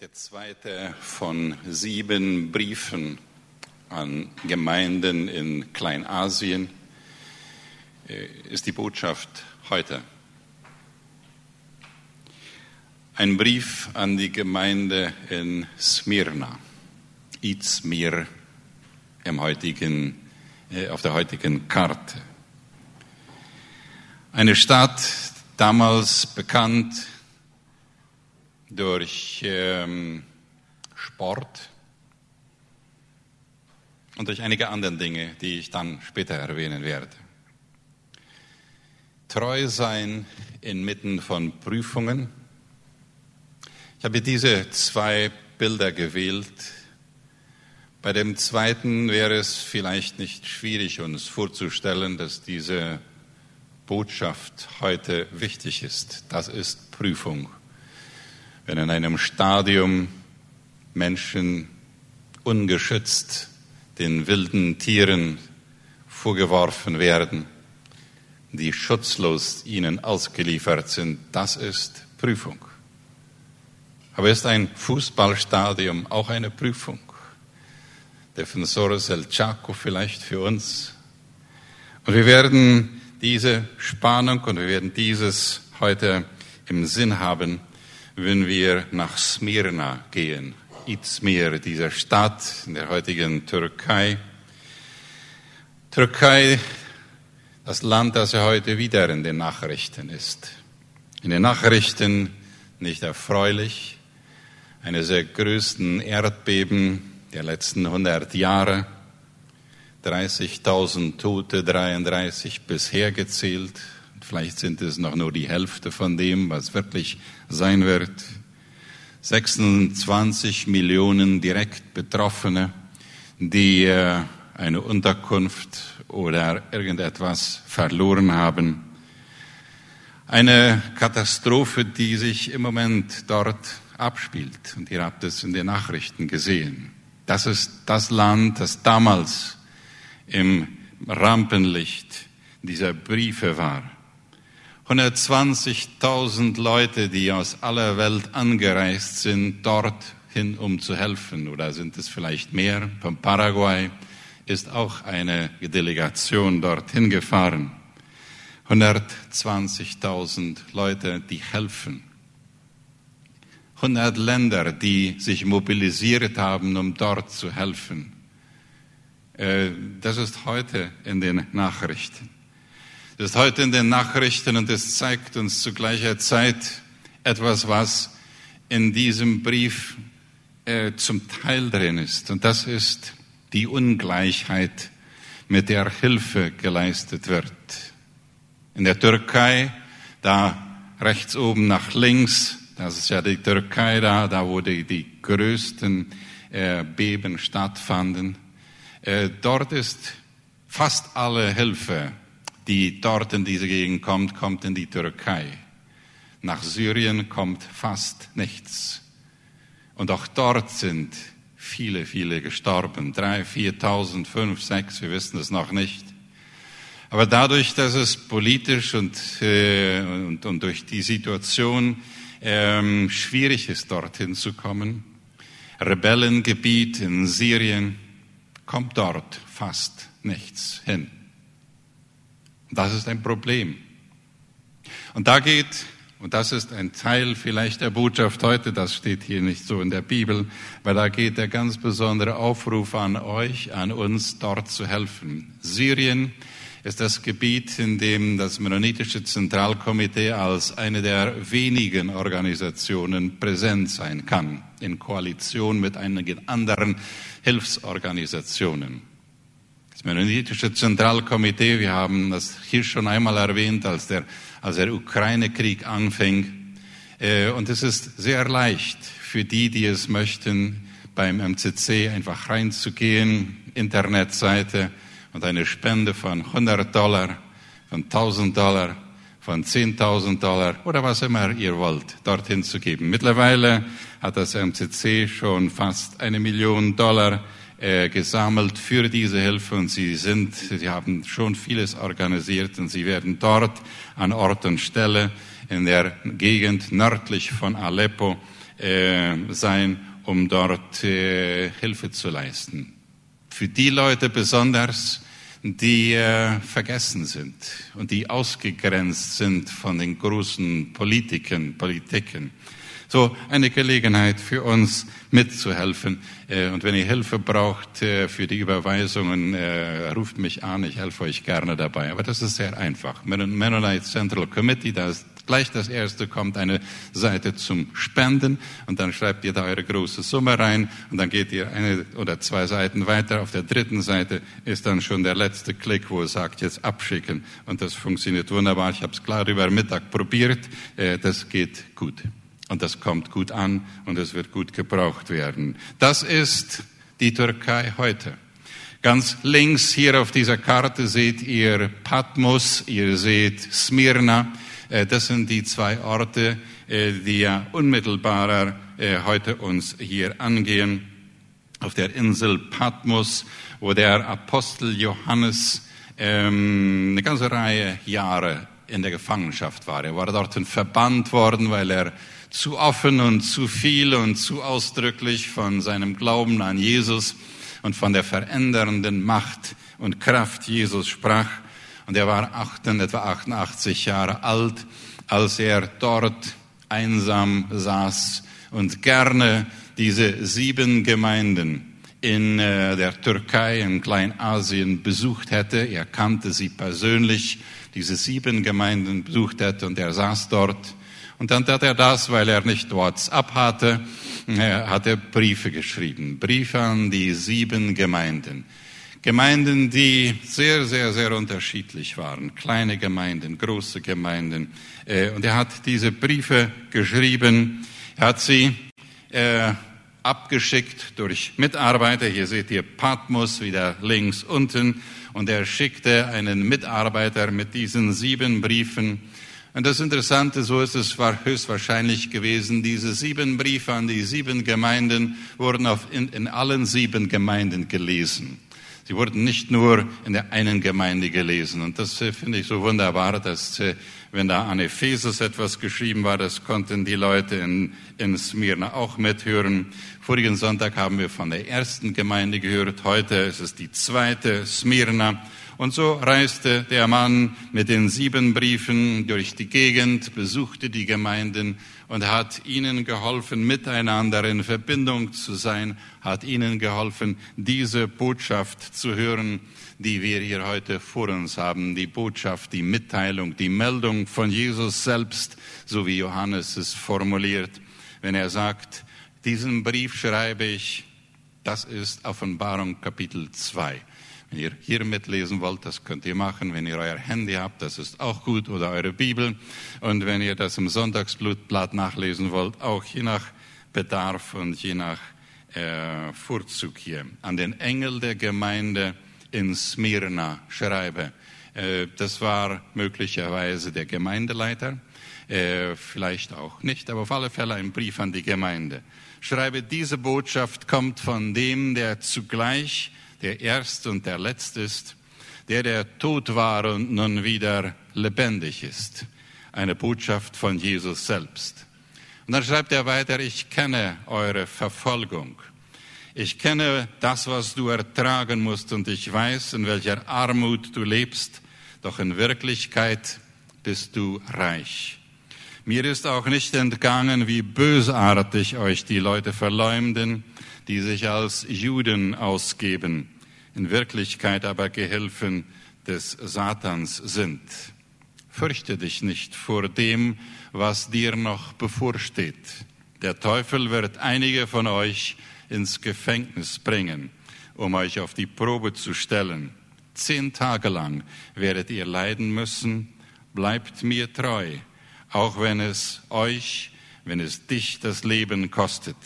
Der zweite von sieben Briefen an Gemeinden in Kleinasien äh, ist die Botschaft heute. Ein Brief an die Gemeinde in Smyrna, Izmir im heutigen, äh, auf der heutigen Karte. Eine Stadt, damals bekannt durch ähm, Sport und durch einige andere Dinge, die ich dann später erwähnen werde. Treu sein inmitten von Prüfungen. Ich habe diese zwei Bilder gewählt. Bei dem zweiten wäre es vielleicht nicht schwierig, uns vorzustellen, dass diese Botschaft heute wichtig ist. Das ist Prüfung wenn in einem Stadium Menschen ungeschützt den wilden Tieren vorgeworfen werden, die schutzlos ihnen ausgeliefert sind, das ist Prüfung. Aber ist ein Fußballstadium auch eine Prüfung? Defensores El Chaco vielleicht für uns. Und wir werden diese Spannung und wir werden dieses heute im Sinn haben, wenn wir nach Smyrna gehen, Izmir, dieser Stadt in der heutigen Türkei. Türkei, das Land, das ja heute wieder in den Nachrichten ist. In den Nachrichten nicht erfreulich, eine der größten Erdbeben der letzten 100 Jahre, 30.000 Tote, 33 bisher gezählt, Vielleicht sind es noch nur die Hälfte von dem, was wirklich sein wird. 26 Millionen direkt Betroffene, die äh, eine Unterkunft oder irgendetwas verloren haben. Eine Katastrophe, die sich im Moment dort abspielt. Und ihr habt es in den Nachrichten gesehen. Das ist das Land, das damals im Rampenlicht dieser Briefe war. 120.000 Leute, die aus aller Welt angereist sind, dorthin, um zu helfen. Oder sind es vielleicht mehr? Von Paraguay ist auch eine Delegation dorthin gefahren. 120.000 Leute, die helfen. 100 Länder, die sich mobilisiert haben, um dort zu helfen. Äh, das ist heute in den Nachrichten. Ist heute in den Nachrichten und es zeigt uns zu gleicher Zeit etwas, was in diesem Brief äh, zum Teil drin ist. Und das ist die Ungleichheit, mit der Hilfe geleistet wird. In der Türkei, da rechts oben nach links, das ist ja die Türkei da, da wo die, die größten äh, Beben stattfanden. Äh, dort ist fast alle Hilfe die dort in diese Gegend kommt, kommt in die Türkei. Nach Syrien kommt fast nichts. Und auch dort sind viele, viele gestorben. Drei, viertausend, fünf, sechs, wir wissen es noch nicht. Aber dadurch, dass es politisch und, äh, und, und durch die Situation ähm, schwierig ist, dorthin zu kommen, Rebellengebiet in Syrien, kommt dort fast nichts hin. Das ist ein Problem. Und da geht, und das ist ein Teil vielleicht der Botschaft heute, das steht hier nicht so in der Bibel, weil da geht der ganz besondere Aufruf an euch, an uns, dort zu helfen. Syrien ist das Gebiet, in dem das Mennonitische Zentralkomitee als eine der wenigen Organisationen präsent sein kann, in Koalition mit einigen anderen Hilfsorganisationen. Das Mennonitische Zentralkomitee, wir haben das hier schon einmal erwähnt, als der, als der Ukraine-Krieg anfing. Äh, und es ist sehr leicht für die, die es möchten, beim MCC einfach reinzugehen, Internetseite und eine Spende von 100 Dollar, von 1000 Dollar, von 10.000 Dollar oder was immer ihr wollt, dorthin zu geben. Mittlerweile hat das MCC schon fast eine Million Dollar äh, gesammelt für diese Hilfe und sie sind, sie haben schon vieles organisiert und sie werden dort an Ort und Stelle in der Gegend nördlich von Aleppo äh, sein, um dort äh, Hilfe zu leisten. Für die Leute besonders, die äh, vergessen sind und die ausgegrenzt sind von den großen Politiken, Politiken. So eine Gelegenheit für uns mitzuhelfen. Äh, und wenn ihr Hilfe braucht äh, für die Überweisungen, äh, ruft mich an, ich helfe euch gerne dabei. Aber das ist sehr einfach. Mennonite Central Committee, da ist gleich das erste kommt eine Seite zum Spenden und dann schreibt ihr da eure große Summe rein und dann geht ihr eine oder zwei Seiten weiter. Auf der dritten Seite ist dann schon der letzte Klick, wo es sagt, jetzt abschicken und das funktioniert wunderbar. Ich habe es klar über Mittag probiert, das geht gut. Und das kommt gut an und es wird gut gebraucht werden. Das ist die Türkei heute. Ganz links hier auf dieser Karte seht ihr Patmos, ihr seht Smyrna. Äh, das sind die zwei Orte, äh, die ja unmittelbarer äh, heute uns hier angehen. Auf der Insel Patmos, wo der Apostel Johannes ähm, eine ganze Reihe Jahre in der Gefangenschaft war. Er war dort verbannt worden, weil er zu offen und zu viel und zu ausdrücklich von seinem Glauben an Jesus und von der verändernden Macht und Kraft Jesus sprach. Und er war etwa 88 Jahre alt, als er dort einsam saß und gerne diese sieben Gemeinden in äh, der Türkei, in Kleinasien besucht hätte. Er kannte sie persönlich, diese sieben Gemeinden besucht hätte und er saß dort und dann tat er das, weil er nicht WhatsApp hatte, er hatte Briefe geschrieben. Briefe an die sieben Gemeinden. Gemeinden, die sehr, sehr, sehr unterschiedlich waren. Kleine Gemeinden, große Gemeinden. Äh, und er hat diese Briefe geschrieben. Er hat sie äh, abgeschickt durch Mitarbeiter. Hier seht ihr Patmos wieder links unten. Und er schickte einen Mitarbeiter mit diesen sieben Briefen und das Interessante, so ist es war höchstwahrscheinlich gewesen, diese sieben Briefe an die sieben Gemeinden wurden auf, in, in allen sieben Gemeinden gelesen. Sie wurden nicht nur in der einen Gemeinde gelesen. Und das äh, finde ich so wunderbar, dass äh, wenn da an Ephesus etwas geschrieben war, das konnten die Leute in, in Smyrna auch mithören. Vorigen Sonntag haben wir von der ersten Gemeinde gehört. Heute ist es die zweite Smyrna. Und so reiste der Mann mit den sieben Briefen durch die Gegend, besuchte die Gemeinden und hat ihnen geholfen, miteinander in Verbindung zu sein, hat ihnen geholfen, diese Botschaft zu hören, die wir hier heute vor uns haben, die Botschaft, die Mitteilung, die Meldung von Jesus selbst, so wie Johannes es formuliert, wenn er sagt, diesen Brief schreibe ich, das ist Offenbarung Kapitel 2. Wenn ihr hier mitlesen wollt, das könnt ihr machen. Wenn ihr euer Handy habt, das ist auch gut, oder eure Bibel. Und wenn ihr das im Sonntagsblutblatt nachlesen wollt, auch je nach Bedarf und je nach äh, Vorzug hier. An den Engel der Gemeinde in Smyrna schreibe. Äh, das war möglicherweise der Gemeindeleiter, äh, vielleicht auch nicht, aber auf alle Fälle ein Brief an die Gemeinde. Schreibe, diese Botschaft kommt von dem, der zugleich der Erste und der Letzte ist, der, der tot war und nun wieder lebendig ist. Eine Botschaft von Jesus selbst. Und dann schreibt er weiter, ich kenne eure Verfolgung. Ich kenne das, was du ertragen musst und ich weiß, in welcher Armut du lebst, doch in Wirklichkeit bist du reich. Mir ist auch nicht entgangen, wie bösartig euch die Leute verleumden, die sich als Juden ausgeben, in Wirklichkeit aber Gehilfen des Satans sind. Fürchte dich nicht vor dem, was dir noch bevorsteht. Der Teufel wird einige von euch ins Gefängnis bringen, um euch auf die Probe zu stellen. Zehn Tage lang werdet ihr leiden müssen. Bleibt mir treu, auch wenn es euch, wenn es dich das Leben kostet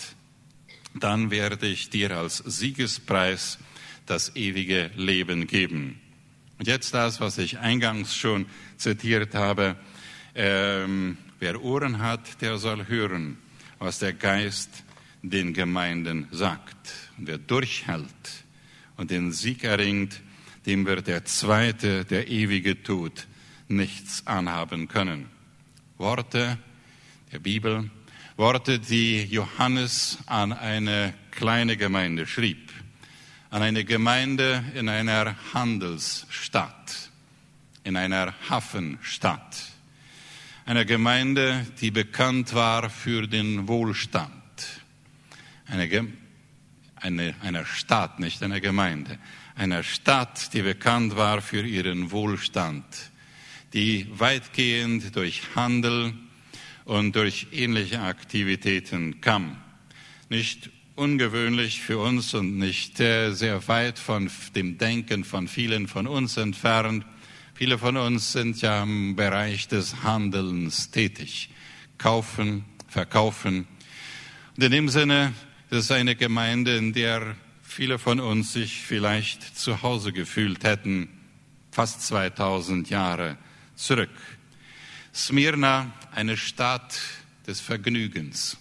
dann werde ich dir als Siegespreis das ewige Leben geben. Und jetzt das, was ich eingangs schon zitiert habe. Ähm, wer Ohren hat, der soll hören, was der Geist den Gemeinden sagt. Und wer durchhält und den Sieg erringt, dem wird der zweite, der ewige Tod, nichts anhaben können. Worte der Bibel Worte, die Johannes an eine kleine Gemeinde schrieb, an eine Gemeinde in einer Handelsstadt, in einer Hafenstadt, einer Gemeinde, die bekannt war für den Wohlstand, eine, eine, einer Stadt, nicht einer Gemeinde, einer Stadt, die bekannt war für ihren Wohlstand, die weitgehend durch Handel und durch ähnliche Aktivitäten kam. Nicht ungewöhnlich für uns und nicht sehr weit von dem Denken von vielen von uns entfernt. Viele von uns sind ja im Bereich des Handelns tätig. Kaufen, verkaufen. Und in dem Sinne, ist eine Gemeinde, in der viele von uns sich vielleicht zu Hause gefühlt hätten, fast 2000 Jahre zurück. Smyrna, eine Stadt des Vergnügens,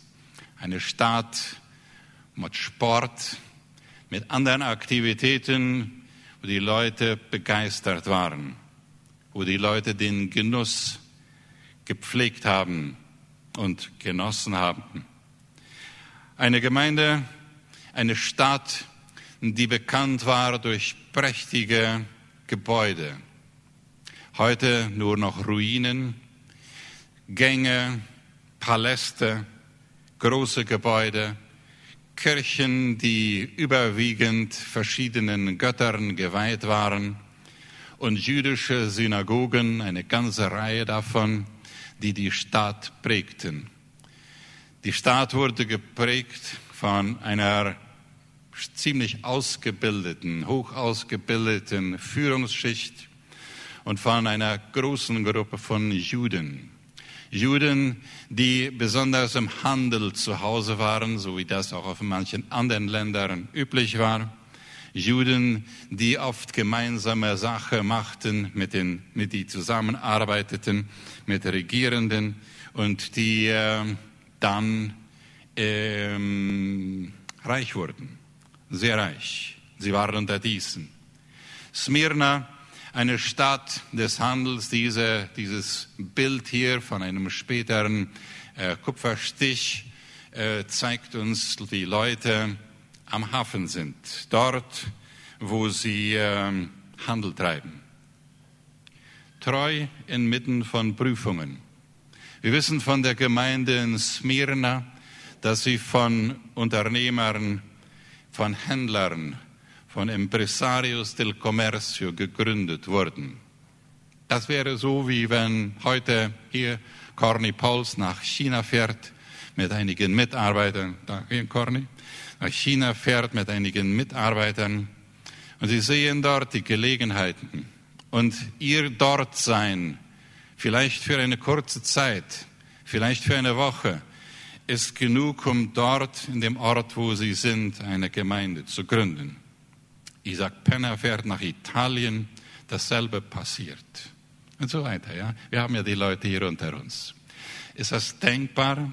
eine Stadt mit Sport, mit anderen Aktivitäten, wo die Leute begeistert waren, wo die Leute den Genuss gepflegt haben und genossen haben. Eine Gemeinde, eine Stadt, die bekannt war durch prächtige Gebäude. Heute nur noch Ruinen, Gänge, Paläste, große Gebäude, Kirchen, die überwiegend verschiedenen Göttern geweiht waren und jüdische Synagogen, eine ganze Reihe davon, die die Stadt prägten. Die Stadt wurde geprägt von einer ziemlich ausgebildeten, hoch ausgebildeten Führungsschicht und von einer großen Gruppe von Juden. Juden, die besonders im Handel zu Hause waren, so wie das auch auf manchen anderen Ländern üblich war. Juden, die oft gemeinsame Sache machten, mit den, mit die zusammenarbeiteten, mit Regierenden und die äh, dann ähm, reich wurden sehr reich. Sie waren unter diesen. Smyrna, eine Stadt des Handels, diese, dieses Bild hier von einem späteren äh, Kupferstich äh, zeigt uns, die Leute am Hafen sind, dort, wo sie äh, Handel treiben. Treu inmitten von Prüfungen. Wir wissen von der Gemeinde in Smyrna, dass sie von Unternehmern von Händlern, von Empresarios del Comercio gegründet wurden. Das wäre so, wie wenn heute hier Corny Pauls nach China fährt mit einigen Mitarbeitern, da hier Corny, nach China fährt mit einigen Mitarbeitern und sie sehen dort die Gelegenheiten und ihr dort sein, vielleicht für eine kurze Zeit, vielleicht für eine Woche, ist genug, um dort in dem Ort, wo sie sind, eine Gemeinde zu gründen. Isaac Penner fährt nach Italien, dasselbe passiert. Und so weiter, ja. Wir haben ja die Leute hier unter uns. Ist das denkbar?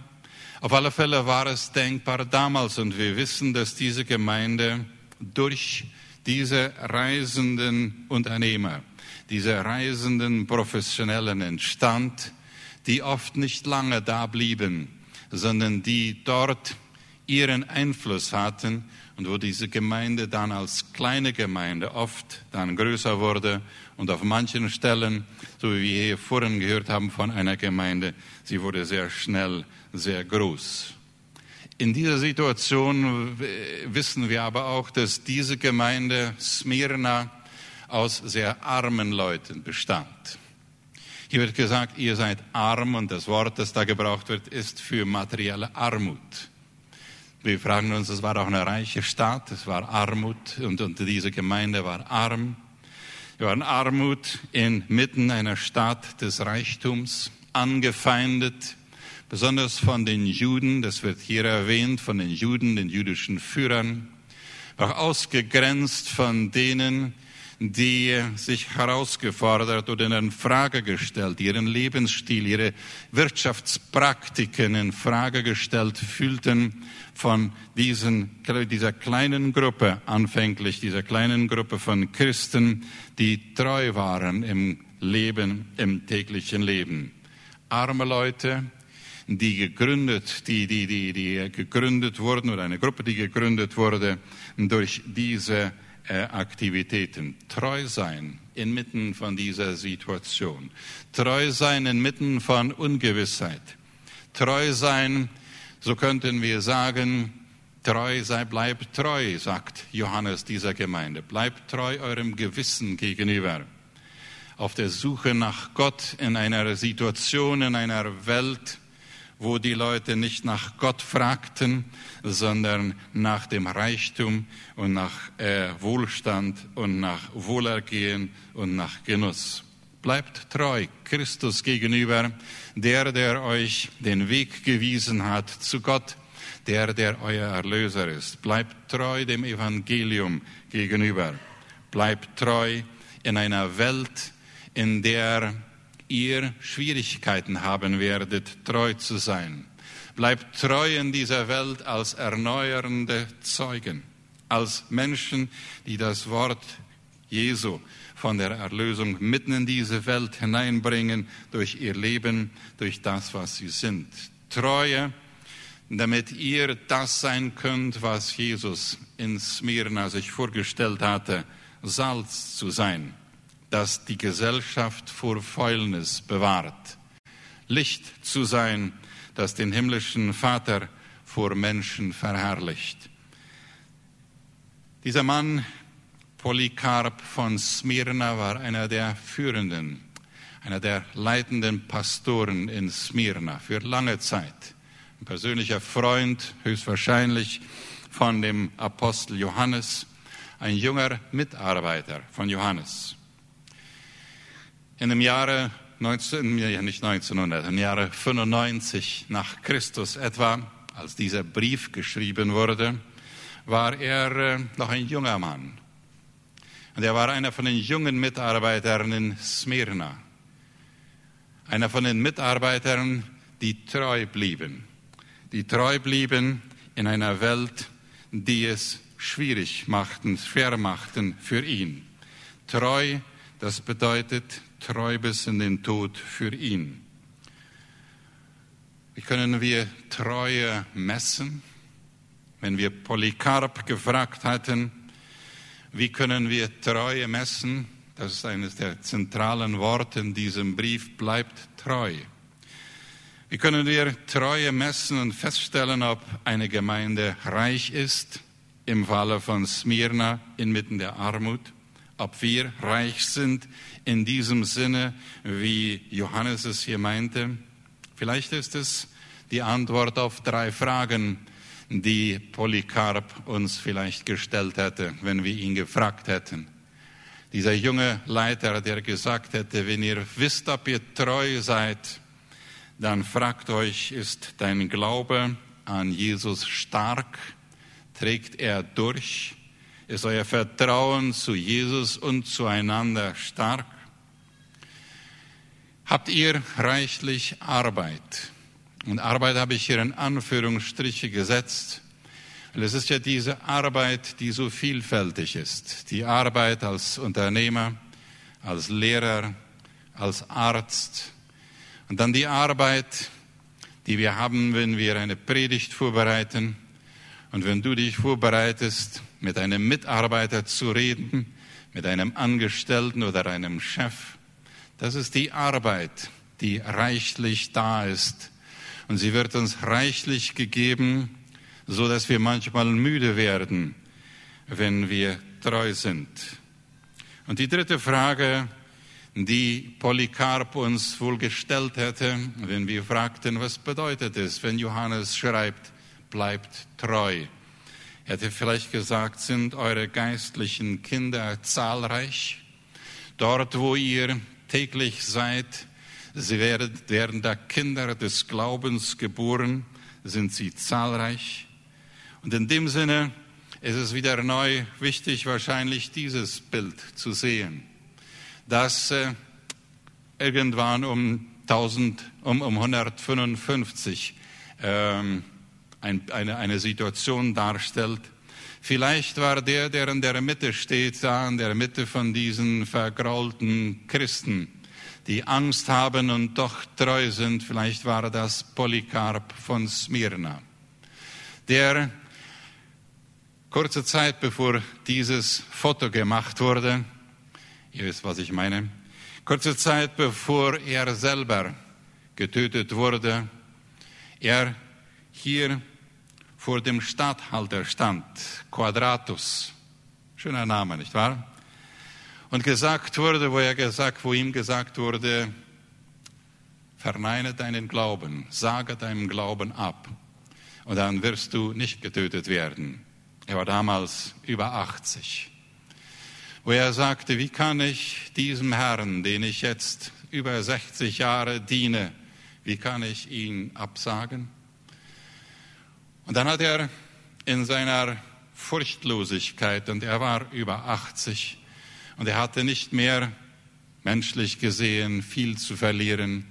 Auf alle Fälle war es denkbar damals und wir wissen, dass diese Gemeinde durch diese reisenden Unternehmer, diese reisenden Professionellen entstand, die oft nicht lange da blieben, sondern die dort ihren Einfluss hatten und wo diese Gemeinde dann als kleine Gemeinde oft dann größer wurde und auf manchen Stellen, so wie wir hier vorhin gehört haben von einer Gemeinde, sie wurde sehr schnell sehr groß. In dieser Situation wissen wir aber auch, dass diese Gemeinde Smyrna aus sehr armen Leuten bestand. Hier wird gesagt, ihr seid arm und das Wort, das da gebraucht wird, ist für materielle Armut. Wir fragen uns, es war auch eine reiche Stadt, es war Armut und, und diese Gemeinde war arm. Wir waren Armut inmitten einer Stadt des Reichtums, angefeindet, besonders von den Juden, das wird hier erwähnt, von den Juden, den jüdischen Führern, auch ausgegrenzt von denen, die sich herausgefordert oder in Frage gestellt, ihren Lebensstil, ihre Wirtschaftspraktiken in Frage gestellt fühlten von diesen, dieser kleinen Gruppe, anfänglich dieser kleinen Gruppe von Christen, die treu waren im Leben, im täglichen Leben. Arme Leute, die gegründet, die, die, die, die gegründet wurden oder eine Gruppe, die gegründet wurde durch diese Aktivitäten. Treu sein inmitten von dieser Situation. Treu sein inmitten von Ungewissheit. Treu sein, so könnten wir sagen, treu sei, bleibt treu, sagt Johannes dieser Gemeinde. Bleibt treu eurem Gewissen gegenüber. Auf der Suche nach Gott in einer Situation, in einer Welt, wo die Leute nicht nach Gott fragten, sondern nach dem Reichtum und nach äh, Wohlstand und nach Wohlergehen und nach Genuss. Bleibt treu Christus gegenüber, der, der euch den Weg gewiesen hat zu Gott, der, der euer Erlöser ist. Bleibt treu dem Evangelium gegenüber. Bleibt treu in einer Welt, in der ihr Schwierigkeiten haben werdet, treu zu sein. Bleibt treu in dieser Welt als erneuernde Zeugen, als Menschen, die das Wort Jesu von der Erlösung mitten in diese Welt hineinbringen durch ihr Leben, durch das, was sie sind. Treue, damit ihr das sein könnt, was Jesus in Smyrna sich vorgestellt hatte, Salz zu sein das die Gesellschaft vor Fäulnis bewahrt. Licht zu sein, das den himmlischen Vater vor Menschen verherrlicht. Dieser Mann, Polycarp von Smyrna, war einer der führenden, einer der leitenden Pastoren in Smyrna für lange Zeit. Ein persönlicher Freund, höchstwahrscheinlich von dem Apostel Johannes, ein junger Mitarbeiter von Johannes. In dem Jahre 19, nicht 1900, im Jahre 95 nach Christus etwa, als dieser Brief geschrieben wurde, war er äh, noch ein junger Mann. Und er war einer von den jungen Mitarbeitern in Smyrna. Einer von den Mitarbeitern, die treu blieben. Die treu blieben in einer Welt, die es schwierig machten, schwer machten für ihn. Treu, das bedeutet treu bis in den Tod für ihn. Wie können wir Treue messen? Wenn wir Polycarp gefragt hatten, wie können wir Treue messen? Das ist eines der zentralen Worte in diesem Brief, bleibt treu. Wie können wir Treue messen und feststellen, ob eine Gemeinde reich ist, im Falle von Smyrna inmitten der Armut? Ob wir reich sind in diesem Sinne, wie Johannes es hier meinte. Vielleicht ist es die Antwort auf drei Fragen, die Polycarp uns vielleicht gestellt hätte, wenn wir ihn gefragt hätten. Dieser junge Leiter, der gesagt hätte, wenn ihr wisst, ob ihr treu seid, dann fragt euch, ist dein Glaube an Jesus stark? Trägt er durch? Ist euer Vertrauen zu Jesus und zueinander stark? Habt ihr reichlich Arbeit? Und Arbeit habe ich hier in Anführungsstriche gesetzt. Und es ist ja diese Arbeit, die so vielfältig ist. Die Arbeit als Unternehmer, als Lehrer, als Arzt. Und dann die Arbeit, die wir haben, wenn wir eine Predigt vorbereiten. Und wenn du dich vorbereitest, mit einem Mitarbeiter zu reden, mit einem Angestellten oder einem Chef. Das ist die Arbeit, die reichlich da ist. Und sie wird uns reichlich gegeben, so dass wir manchmal müde werden, wenn wir treu sind. Und die dritte Frage, die Polycarp uns wohl gestellt hätte, wenn wir fragten, was bedeutet es, wenn Johannes schreibt, bleibt treu. Hätte vielleicht gesagt, sind eure geistlichen Kinder zahlreich? Dort, wo ihr täglich seid, sie werden, werden da Kinder des Glaubens geboren, sind sie zahlreich. Und in dem Sinne ist es wieder neu wichtig, wahrscheinlich dieses Bild zu sehen, dass äh, irgendwann um 1000, um, um 155 ähm, ein, eine, eine Situation darstellt. Vielleicht war der, der in der Mitte steht, da in der Mitte von diesen vergraulten Christen, die Angst haben und doch treu sind. Vielleicht war das Polycarp von Smyrna, der kurze Zeit bevor dieses Foto gemacht wurde, ihr wisst, was ich meine, kurze Zeit bevor er selber getötet wurde, er hier vor dem Statthalter stand, Quadratus, schöner Name, nicht wahr? Und gesagt wurde, wo er gesagt, wo ihm gesagt wurde, verneine deinen Glauben, sage deinem Glauben ab, und dann wirst du nicht getötet werden. Er war damals über 80. Wo er sagte, wie kann ich diesem Herrn, den ich jetzt über 60 Jahre diene, wie kann ich ihn absagen? Und dann hat er in seiner Furchtlosigkeit, und er war über 80, und er hatte nicht mehr menschlich gesehen viel zu verlieren.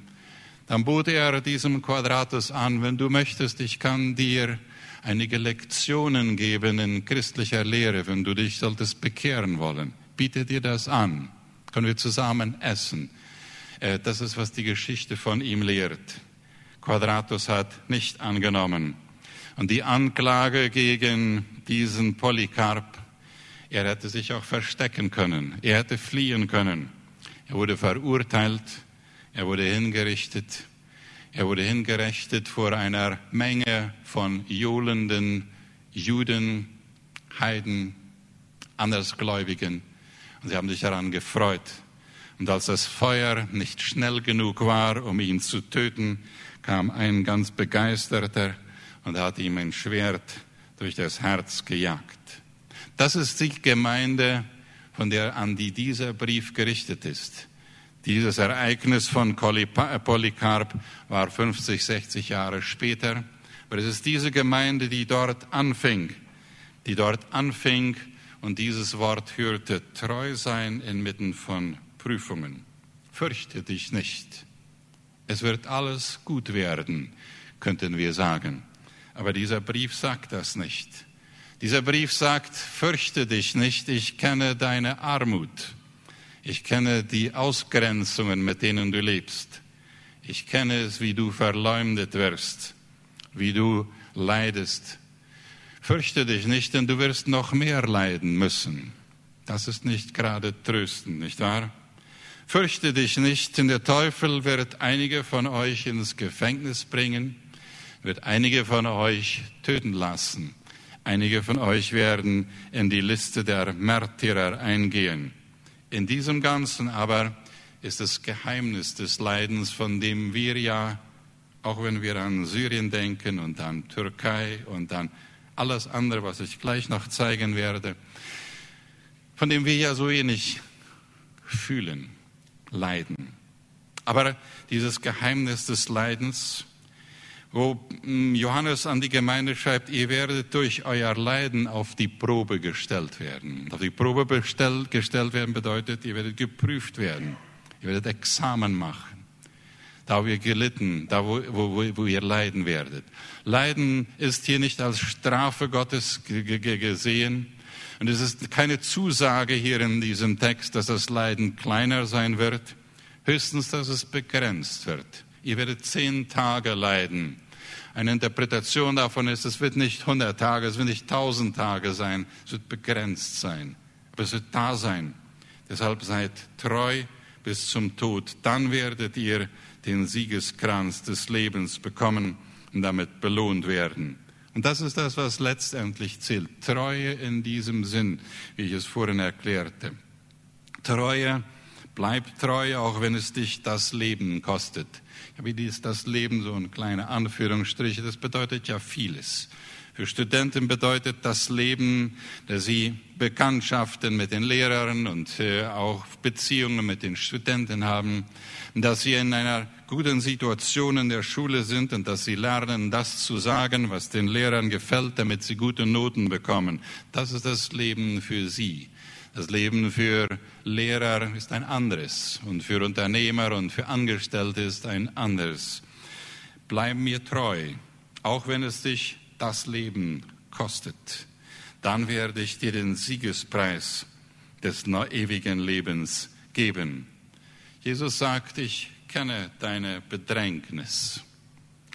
Dann bot er diesem Quadratus an, wenn du möchtest, ich kann dir einige Lektionen geben in christlicher Lehre, wenn du dich solltest bekehren wollen. Biete dir das an. Können wir zusammen essen. Äh, das ist, was die Geschichte von ihm lehrt. Quadratus hat nicht angenommen. Und die Anklage gegen diesen Polycarp er hätte sich auch verstecken können. Er hätte fliehen können. Er wurde verurteilt. Er wurde hingerichtet. Er wurde hingerichtet vor einer Menge von johlenden Juden, Heiden, Andersgläubigen. Und sie haben sich daran gefreut. Und als das Feuer nicht schnell genug war, um ihn zu töten, kam ein ganz begeisterter und hat ihm ein Schwert durch das Herz gejagt. Das ist die Gemeinde, von der an die dieser Brief gerichtet ist. Dieses Ereignis von Polycarp war 50, 60 Jahre später. Aber es ist diese Gemeinde, die dort anfing, die dort anfing und dieses Wort hörte, treu sein inmitten von Prüfungen. Fürchte dich nicht. Es wird alles gut werden, könnten wir sagen. Aber dieser Brief sagt das nicht. Dieser Brief sagt, fürchte dich nicht, ich kenne deine Armut. Ich kenne die Ausgrenzungen, mit denen du lebst. Ich kenne es, wie du verleumdet wirst, wie du leidest. Fürchte dich nicht, denn du wirst noch mehr leiden müssen. Das ist nicht gerade trösten, nicht wahr? Fürchte dich nicht, denn der Teufel wird einige von euch ins Gefängnis bringen, wird einige von euch töten lassen. Einige von euch werden in die Liste der Märtyrer eingehen. In diesem Ganzen aber ist das Geheimnis des Leidens, von dem wir ja, auch wenn wir an Syrien denken und an Türkei und an alles andere, was ich gleich noch zeigen werde, von dem wir ja so wenig fühlen, leiden. Aber dieses Geheimnis des Leidens wo hm, Johannes an die Gemeinde schreibt, ihr werdet durch euer Leiden auf die Probe gestellt werden. Auf die Probe bestell, gestellt werden bedeutet, ihr werdet geprüft werden. Ihr werdet Examen machen. Da wo ihr gelitten, da wo, wo, wo ihr leiden werdet. Leiden ist hier nicht als Strafe Gottes gesehen. Und es ist keine Zusage hier in diesem Text, dass das Leiden kleiner sein wird. Höchstens, dass es begrenzt wird. Ihr werdet zehn Tage leiden. Eine Interpretation davon ist, es wird nicht 100 Tage, es wird nicht 1000 Tage sein, es wird begrenzt sein. Aber es wird da sein. Deshalb seid treu bis zum Tod. Dann werdet ihr den Siegeskranz des Lebens bekommen und damit belohnt werden. Und das ist das, was letztendlich zählt. Treue in diesem Sinn, wie ich es vorhin erklärte. Treue, bleib treu, auch wenn es dich das Leben kostet wie dies das Leben, so ein kleiner Anführungsstrich, das bedeutet ja vieles. Für Studenten bedeutet das Leben, dass sie Bekanntschaften mit den Lehrern und äh, auch Beziehungen mit den Studenten haben, dass sie in einer guten Situation in der Schule sind und dass sie lernen, das zu sagen, was den Lehrern gefällt, damit sie gute Noten bekommen. Das ist das Leben für sie. Das Leben für Lehrer ist ein anderes und für Unternehmer und für Angestellte ist ein anderes. Bleib mir treu, auch wenn es dich das Leben kostet. Dann werde ich dir den Siegespreis des ewigen Lebens geben. Jesus sagt, ich kenne deine Bedrängnis.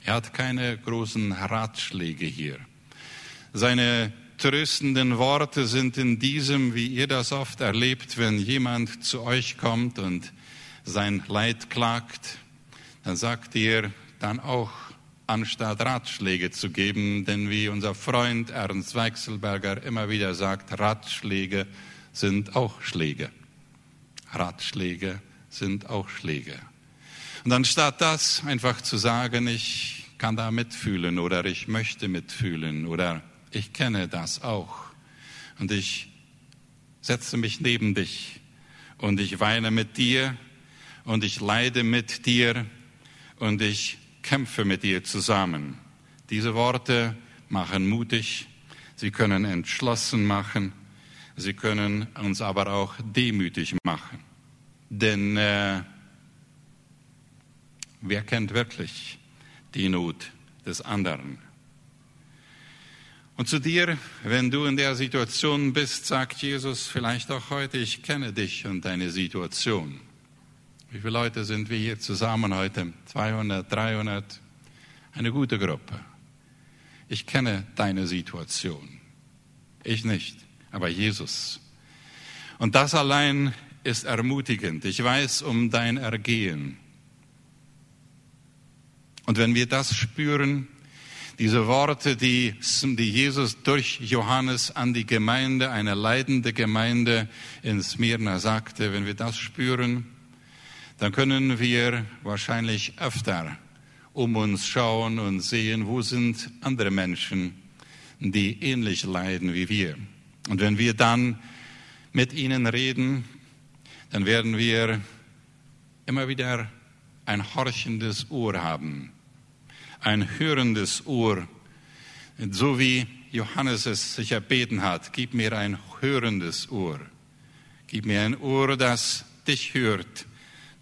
Er hat keine großen Ratschläge hier. Seine tröstenden Worte sind in diesem, wie ihr das oft erlebt, wenn jemand zu euch kommt und sein Leid klagt, dann sagt ihr dann auch, anstatt Ratschläge zu geben, denn wie unser Freund Ernst Weichselberger immer wieder sagt, Ratschläge sind auch Schläge. Ratschläge sind auch Schläge. Und anstatt das einfach zu sagen, ich kann da mitfühlen oder ich möchte mitfühlen oder ich kenne das auch und ich setze mich neben dich und ich weine mit dir und ich leide mit dir und ich kämpfe mit dir zusammen. Diese Worte machen mutig, sie können entschlossen machen, sie können uns aber auch demütig machen. Denn äh, wer kennt wirklich die Not des anderen? Und zu dir, wenn du in der Situation bist, sagt Jesus vielleicht auch heute, ich kenne dich und deine Situation. Wie viele Leute sind wir hier zusammen heute? 200, 300? Eine gute Gruppe. Ich kenne deine Situation. Ich nicht, aber Jesus. Und das allein ist ermutigend. Ich weiß um dein Ergehen. Und wenn wir das spüren, diese Worte, die, die Jesus durch Johannes an die Gemeinde, eine leidende Gemeinde in Smyrna sagte, wenn wir das spüren, dann können wir wahrscheinlich öfter um uns schauen und sehen, wo sind andere Menschen, die ähnlich leiden wie wir. Und wenn wir dann mit ihnen reden, dann werden wir immer wieder ein horchendes Ohr haben, ein hörendes Ohr, so wie Johannes es sich erbeten hat. Gib mir ein hörendes Ohr. Gib mir ein Ohr, das dich hört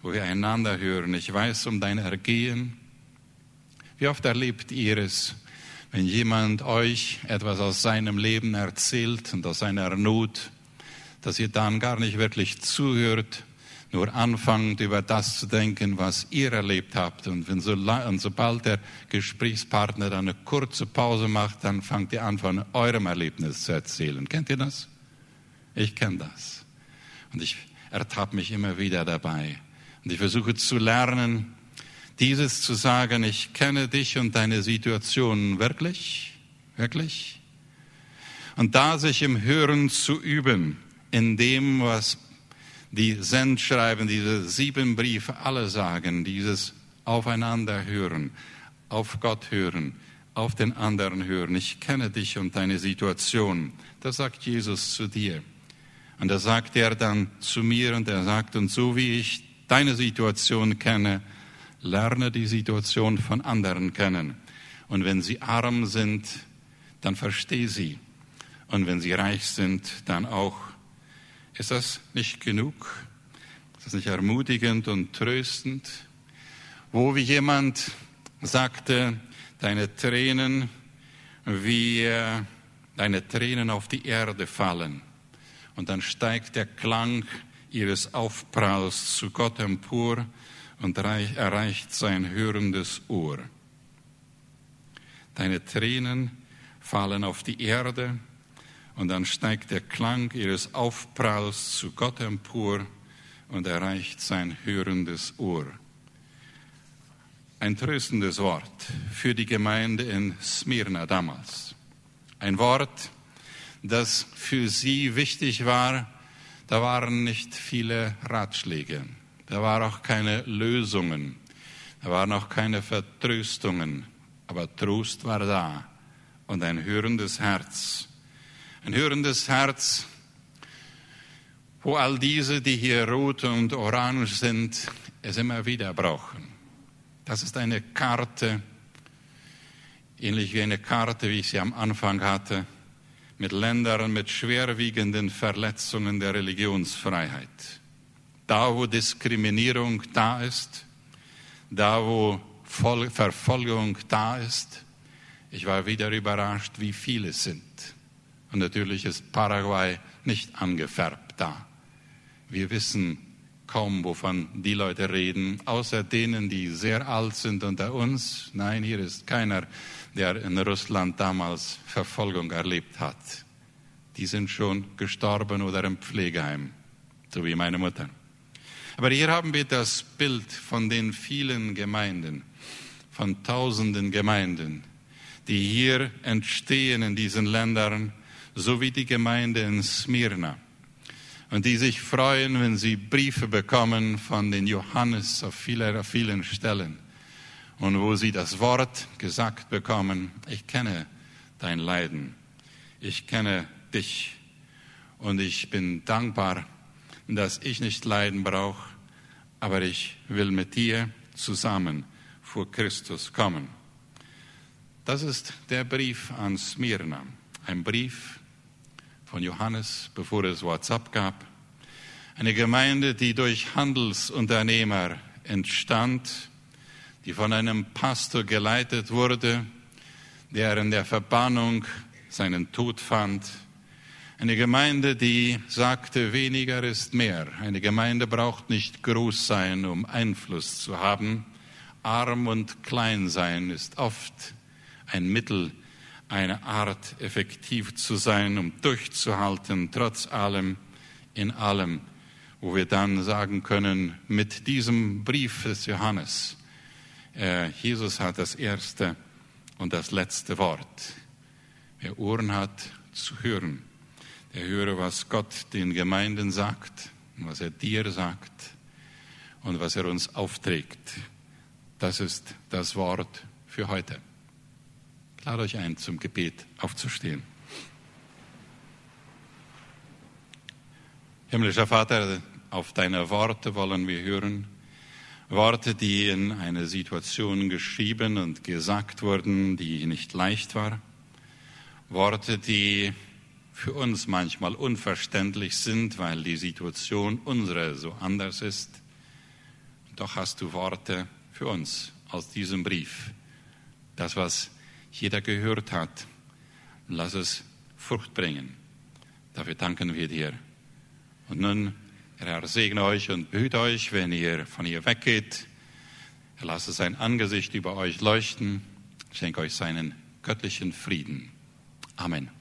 wo wir einander hören. Ich weiß um dein Ergehen. Wie oft erlebt ihr es, wenn jemand euch etwas aus seinem Leben erzählt und aus seiner Not, dass ihr dann gar nicht wirklich zuhört, nur anfangt über das zu denken, was ihr erlebt habt. Und, wenn so, und sobald der Gesprächspartner dann eine kurze Pause macht, dann fangt ihr an, von eurem Erlebnis zu erzählen. Kennt ihr das? Ich kenne das. Und ich ertappe mich immer wieder dabei. Und ich versuche zu lernen, dieses zu sagen, ich kenne dich und deine Situation wirklich, wirklich. Und da sich im Hören zu üben, in dem, was die Sendschreiben, diese sieben Briefe alle sagen, dieses Aufeinander hören, auf Gott hören, auf den anderen hören. Ich kenne dich und deine Situation. Das sagt Jesus zu dir. Und da sagt er dann zu mir und er sagt, und so wie ich deine Situation kenne, lerne die Situation von anderen kennen. Und wenn sie arm sind, dann verstehe sie. Und wenn sie reich sind, dann auch. Ist das nicht genug? Ist das nicht ermutigend und tröstend? Wo wie jemand sagte, deine Tränen, wie äh, deine Tränen auf die Erde fallen. Und dann steigt der Klang ihres Aufpralls zu Gott empor und erreicht sein hörendes Ohr. Deine Tränen fallen auf die Erde und dann steigt der Klang ihres Aufpralls zu Gott empor und erreicht sein hörendes Ohr. Ein tröstendes Wort für die Gemeinde in Smyrna damals. Ein Wort, das für sie wichtig war, da waren nicht viele Ratschläge, da waren auch keine Lösungen, da waren auch keine Vertröstungen, aber Trost war da und ein hörendes Herz. Ein hörendes Herz, wo all diese, die hier rot und orange sind, es immer wieder brauchen. Das ist eine Karte, ähnlich wie eine Karte, wie ich sie am Anfang hatte mit Ländern mit schwerwiegenden Verletzungen der Religionsfreiheit. Da, wo Diskriminierung da ist, da, wo Verfolgung da ist. Ich war wieder überrascht, wie viele es sind. Und natürlich ist Paraguay nicht angefärbt da. Wir wissen, kaum, wovon die Leute reden, außer denen, die sehr alt sind unter uns. Nein, hier ist keiner, der in Russland damals Verfolgung erlebt hat. Die sind schon gestorben oder im Pflegeheim, so wie meine Mutter. Aber hier haben wir das Bild von den vielen Gemeinden, von tausenden Gemeinden, die hier entstehen in diesen Ländern, so wie die Gemeinde in Smyrna. Und die sich freuen, wenn sie Briefe bekommen von den Johannes auf, viele, auf vielen Stellen. Und wo sie das Wort gesagt bekommen, ich kenne dein Leiden, ich kenne dich. Und ich bin dankbar, dass ich nicht leiden brauche, aber ich will mit dir zusammen vor Christus kommen. Das ist der Brief an Smyrna, ein Brief, von Johannes, bevor es WhatsApp gab. Eine Gemeinde, die durch Handelsunternehmer entstand, die von einem Pastor geleitet wurde, der in der Verbannung seinen Tod fand. Eine Gemeinde, die sagte, weniger ist mehr. Eine Gemeinde braucht nicht groß sein, um Einfluss zu haben. Arm und klein sein ist oft ein Mittel, eine Art, effektiv zu sein, um durchzuhalten, trotz allem, in allem, wo wir dann sagen können, mit diesem Brief des Johannes, äh, Jesus hat das erste und das letzte Wort. Wer Ohren hat, zu hören, der höre, was Gott den Gemeinden sagt, was er dir sagt und was er uns aufträgt. Das ist das Wort für heute. Ich lade euch ein, zum Gebet aufzustehen. Himmlischer Vater, auf deine Worte wollen wir hören. Worte, die in einer Situation geschrieben und gesagt wurden, die nicht leicht war. Worte, die für uns manchmal unverständlich sind, weil die Situation unsere so anders ist. Doch hast du Worte für uns aus diesem Brief. Das, was jeder gehört hat. Lass es Frucht bringen. Dafür danken wir dir. Und nun, Herr, segne euch und behüte euch, wenn ihr von hier weggeht. Er lasse sein Angesicht über euch leuchten. Schenke euch seinen göttlichen Frieden. Amen.